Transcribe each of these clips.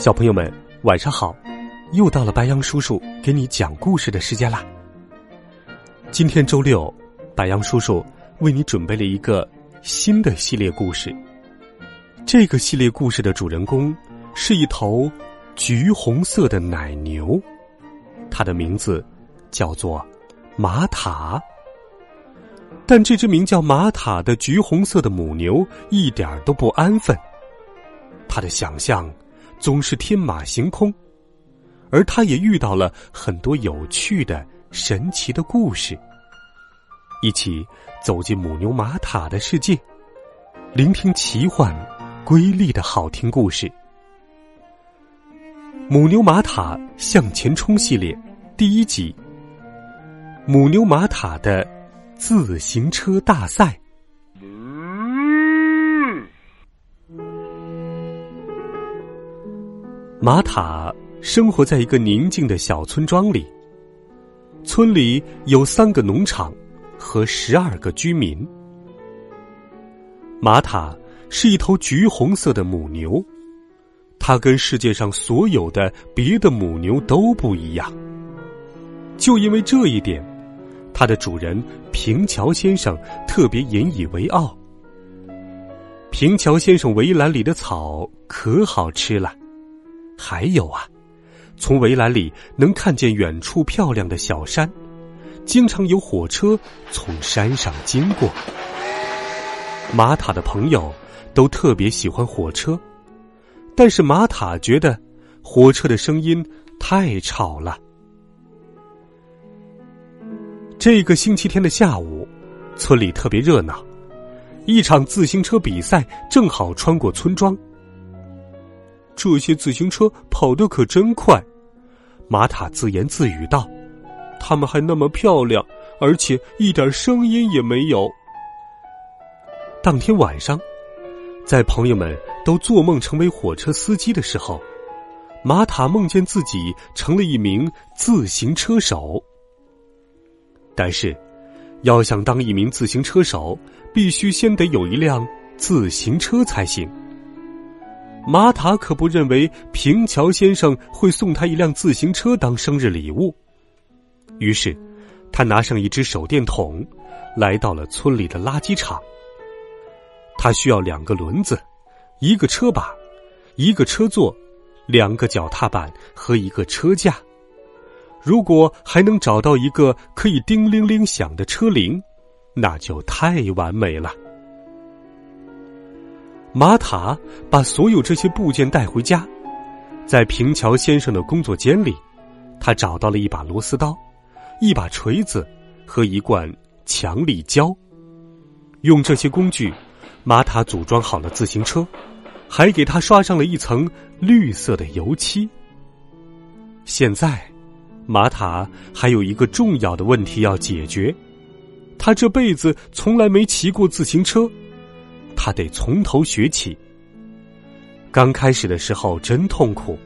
小朋友们，晚上好！又到了白羊叔叔给你讲故事的时间啦。今天周六，白羊叔叔为你准备了一个新的系列故事。这个系列故事的主人公是一头橘红色的奶牛，它的名字叫做玛塔。但这只名叫玛塔的橘红色的母牛一点都不安分，它的想象。总是天马行空，而他也遇到了很多有趣的、神奇的故事。一起走进母牛玛塔的世界，聆听奇幻、瑰丽的好听故事。母牛玛塔向前冲系列第一集：母牛玛塔的自行车大赛。玛塔生活在一个宁静的小村庄里。村里有三个农场和十二个居民。玛塔是一头橘红色的母牛，它跟世界上所有的别的母牛都不一样。就因为这一点，它的主人平桥先生特别引以为傲。平桥先生围栏里的草可好吃了。还有啊，从围栏里能看见远处漂亮的小山，经常有火车从山上经过。玛塔的朋友都特别喜欢火车，但是玛塔觉得火车的声音太吵了。这个星期天的下午，村里特别热闹，一场自行车比赛正好穿过村庄。这些自行车跑得可真快，玛塔自言自语道：“它们还那么漂亮，而且一点声音也没有。”当天晚上，在朋友们都做梦成为火车司机的时候，玛塔梦见自己成了一名自行车手。但是，要想当一名自行车手，必须先得有一辆自行车才行。玛塔可不认为平桥先生会送他一辆自行车当生日礼物，于是，他拿上一只手电筒，来到了村里的垃圾场。他需要两个轮子，一个车把，一个车座，两个脚踏板和一个车架。如果还能找到一个可以叮铃铃响的车铃，那就太完美了。玛塔把所有这些部件带回家，在平桥先生的工作间里，他找到了一把螺丝刀、一把锤子和一罐强力胶。用这些工具，玛塔组装好了自行车，还给他刷上了一层绿色的油漆。现在，玛塔还有一个重要的问题要解决：他这辈子从来没骑过自行车。他得从头学起。刚开始的时候真痛苦，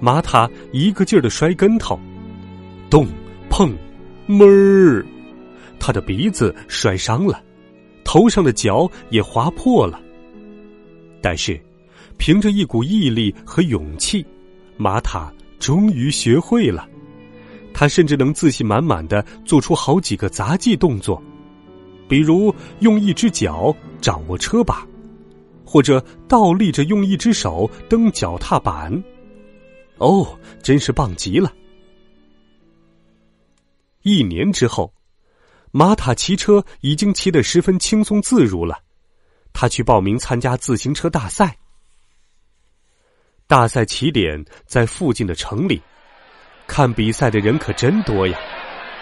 玛塔一个劲儿的摔跟头，咚碰，闷儿，他的鼻子摔伤了，头上的角也划破了。但是，凭着一股毅力和勇气，玛塔终于学会了。他甚至能自信满满的做出好几个杂技动作。比如用一只脚掌握车把，或者倒立着用一只手蹬脚踏板，哦，真是棒极了！一年之后，玛塔骑车已经骑得十分轻松自如了。他去报名参加自行车大赛。大赛起点在附近的城里，看比赛的人可真多呀。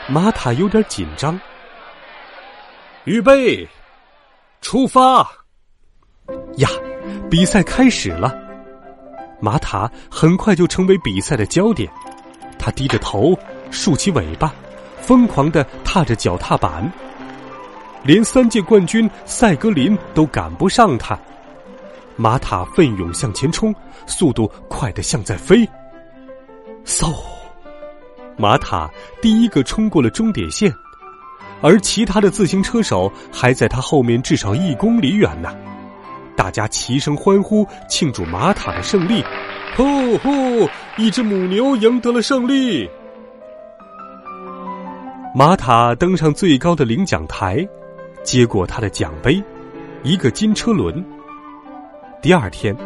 玛塔有点紧张。预备，出发！呀，比赛开始了。玛塔很快就成为比赛的焦点，他低着头，竖起尾巴，疯狂的踏着脚踏板。连三届冠军赛格林都赶不上他。玛塔奋勇向前冲，速度快得像在飞。嗖，玛塔第一个冲过了终点线，而其他的自行车手还在他后面至少一公里远呢。大家齐声欢呼，庆祝玛塔的胜利！吼吼！一只母牛赢得了胜利。玛塔登上最高的领奖台，接过他的奖杯，一个金车轮。第二天，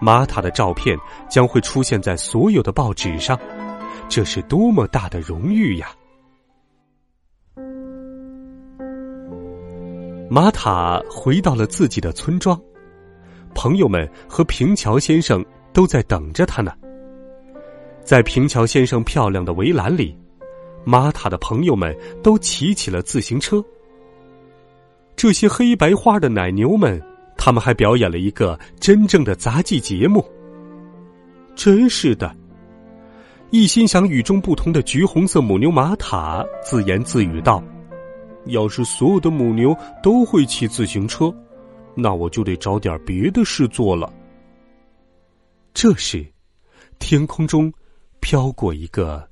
玛塔的照片将会出现在所有的报纸上，这是多么大的荣誉呀！玛塔回到了自己的村庄。朋友们和平桥先生都在等着他呢。在平桥先生漂亮的围栏里，玛塔的朋友们都骑起了自行车。这些黑白花的奶牛们，他们还表演了一个真正的杂技节目。真是的，一心想与众不同的橘红色母牛玛塔自言自语道：“要是所有的母牛都会骑自行车。”那我就得找点别的事做了。这时，天空中飘过一个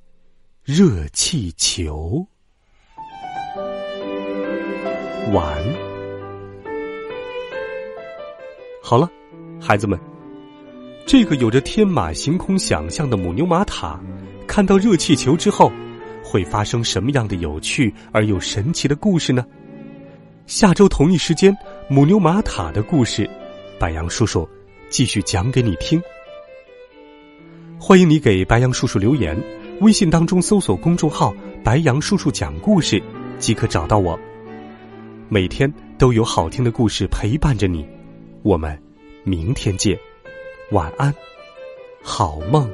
热气球。完。好了，孩子们，这个有着天马行空想象的母牛玛塔，看到热气球之后，会发生什么样的有趣而又神奇的故事呢？下周同一时间，母牛玛塔的故事，白杨叔叔继续讲给你听。欢迎你给白杨叔叔留言，微信当中搜索公众号“白杨叔叔讲故事”即可找到我。每天都有好听的故事陪伴着你，我们明天见，晚安，好梦。